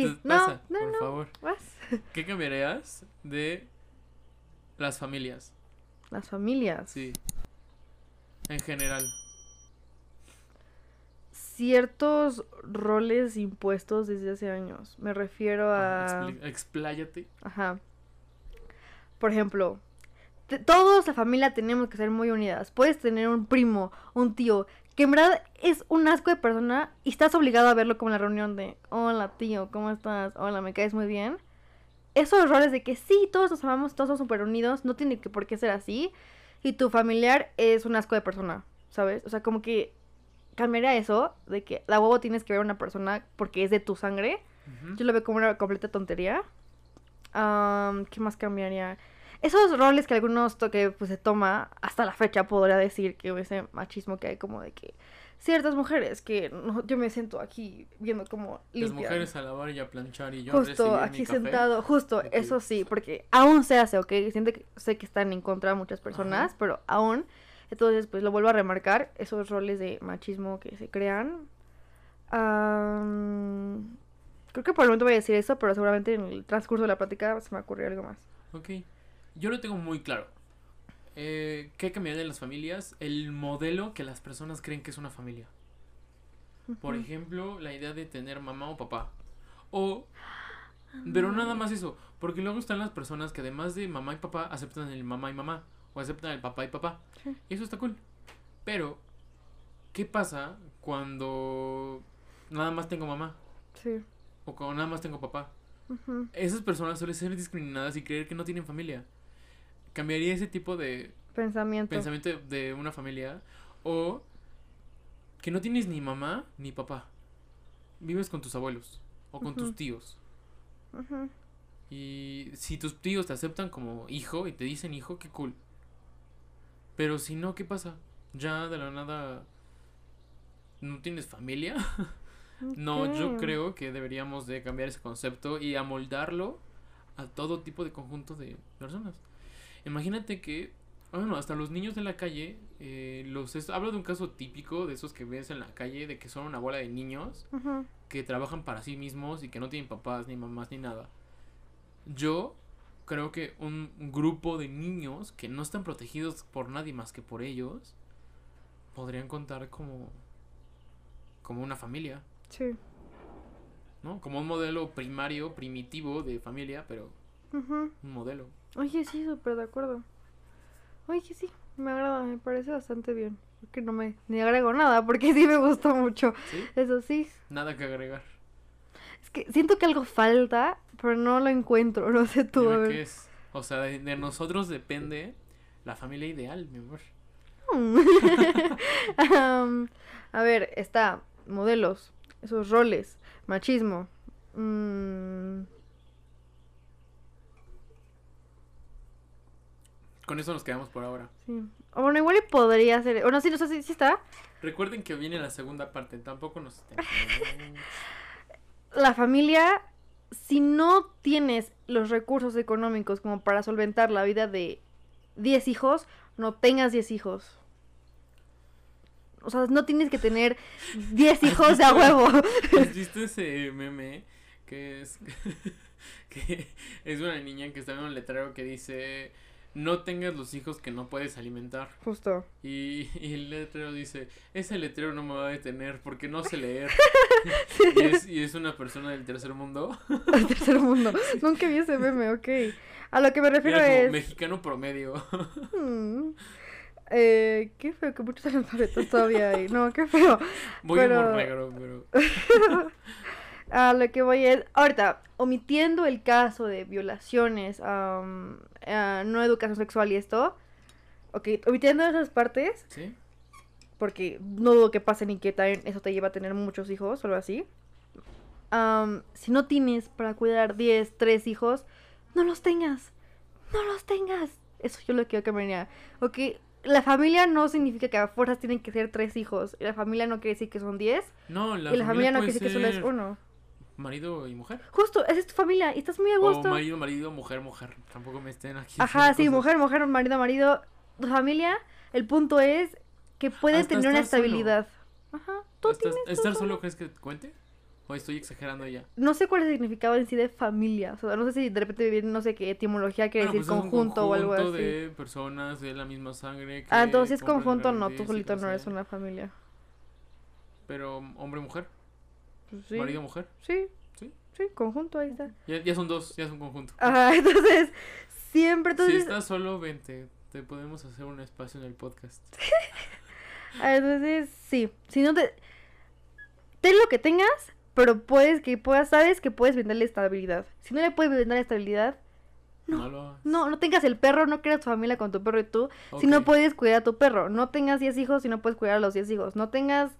Sí, no, pasa, no, por no. favor. Vas. ¿Qué cambiarías de las familias? Las familias. Sí. En general. Ciertos roles impuestos desde hace años. Me refiero a... Expli- Expláyate. Ajá. Por ejemplo, todos la familia tenemos que ser muy unidas. Puedes tener un primo, un tío, que en verdad es un asco de persona y estás obligado a verlo como en la reunión de, hola tío, ¿cómo estás? Hola, me caes muy bien. Esos roles de que sí, todos nos amamos, todos son súper unidos, no tiene que por qué ser así. Y tu familiar es un asco de persona, ¿sabes? O sea, como que cambiaría eso, de que la huevo tienes que ver a una persona porque es de tu sangre. Yo lo veo como una completa tontería. Am, ¿Qué más cambiaría? Esos roles que algunos to- que pues se toma hasta la fecha podría decir que ese machismo que hay como de que ciertas mujeres que no- yo me siento aquí viendo como Las mujeres a lavar y a planchar y yo justo mi aquí café. sentado, justo, eso sí, porque aún se hace, ¿ok? Siento que, sé que están en contra de muchas personas, Ajá. pero aún, entonces pues lo vuelvo a remarcar, esos roles de machismo que se crean. Creo que por el momento voy a decir eso, pero seguramente en el transcurso de la plática se me ocurrió algo más. Ok. Yo lo tengo muy claro. Eh, ¿Qué cambiaría en las familias? El modelo que las personas creen que es una familia. Por ejemplo, la idea de tener mamá o papá. O... Pero nada más eso. Porque luego están las personas que además de mamá y papá aceptan el mamá y mamá. O aceptan el papá y papá. Y eso está cool. Pero, ¿qué pasa cuando nada más tengo mamá? Sí. O cuando nada más tengo papá. Esas personas suelen ser discriminadas y creer que no tienen familia. ¿Cambiaría ese tipo de Pensamiento. pensamiento de- de una familia? O que no tienes ni mamá ni papá. Vives con tus abuelos o con tus tíos. Y si tus tíos te aceptan como hijo y te dicen hijo, qué cool. Pero si no, ¿qué pasa? Ya de la nada no tienes familia. No, yo creo que deberíamos de cambiar ese concepto y amoldarlo a todo tipo de conjunto de personas. Imagínate que, bueno, hasta los niños de la calle, eh, los es- hablo de un caso típico de esos que ves en la calle, de que son una bola de niños que trabajan para sí mismos y que no tienen papás ni mamás ni nada. Yo creo que un grupo de niños que no están protegidos por nadie más que por ellos podrían contar como como una familia. Sí. ¿no? Como un modelo primario, primitivo de familia, pero un modelo. Oye, sí, súper de acuerdo. Oye, sí, me agrada, me parece bastante bien. Creo que no me ni agrego nada porque sí me gustó mucho. ¿Sí? Eso sí. Nada que agregar. Es que siento que algo falta, pero no lo encuentro. No sé tú. a ver. qué es. O sea, de, de nosotros depende la familia ideal, mi amor. Mm. Am, a ver, está modelos, esos roles, machismo. Mm, Con eso nos quedamos por ahora. sí. O bueno, igual y podría ser. O no, sí, no sé si sí está. Recuerden que viene la segunda parte, tampoco nos La familia, si no tienes los recursos económicos como para solventar la vida de 10 hijos, no tengas 10 hijos. O sea, no tienes que tener 10 hijos de a huevo. ¿Has visto ese meme que es que es una niña que está en un letrero que dice no tengas los hijos que no puedes alimentar Justo. y, y el letrero dice ese letrero no me va a detener porque no sé leer y, es, y es una persona del tercer mundo El tercer mundo. Nunca vi ese meme, ok. A lo que me refiero Era como es. mexicano promedio Mm. Eh, qué feo que muchos analfabetos todavía hay. No, qué feo. voy Pero- humor negro pero A lo que voy es. Ahorita, omitiendo el caso de violaciones, am, ah, no educación sexual y esto. Ok, omitiendo esas partes, sí porque no dudo que pasen y que también eso te lleva a tener muchos hijos o algo así. Am, si no tienes para cuidar 10, 3 hijos, no los tengas. No los tengas. Eso yo lo quiero que me diga. Ok, la familia no significa que a fuerzas tienen que ser 3 hijos. La familia no quiere decir que son 10. no la y la familia no quiere decir que solo es uno. Marido y mujer Justo, esa es tu familia y estás muy a o gusto. marido marido mujer mujer tampoco me estén aquí Ajá, sí, cosas. mujer, mujer, marido, marido. Tu familia, el punto es que pueden Hasta tener una estar solo. estabilidad. Ajá, tú ¿Estás- tienes ¿Estar solo. solo crees que cuente? O estoy exagerando ya. No sé cuál es el significado en sí de familia. O sea, no sé si de repente viene, no sé qué etimología quiere Bueno, decir pues es un conjunto o algo así. de personas de la misma sangre. Ah, que entonces si es conjunto, no, tú solito no eres una familia. Pero hombre-mujer, Pues sí. marido-mujer. Sí. Sí. Sí, conjunto, ahí está. Ya, ya son dos, ya es un conjunto. Ajá, entonces, siempre, si entonces, estás solo, vente. Te podemos hacer un espacio en el podcast. ah, entonces, sí, si no te, ten lo que tengas, pero puedes, que puedas, sabes que puedes brindarle estabilidad. Si no le puedes brindar estabilidad, No, no, no tengas el perro, no creas tu familia con tu perro y tú, si no puedes cuidar a tu perro. No tengas 10 hijos si no puedes cuidar a los 10 hijos. No tengas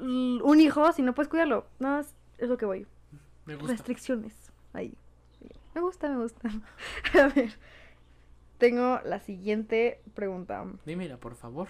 un hijo si no puedes cuidarlo. No, es, es lo que voy. Me gusta. Restricciones. Ahí. Me gusta, me gusta. A ver. Tengo la siguiente pregunta. Dímela, por favor.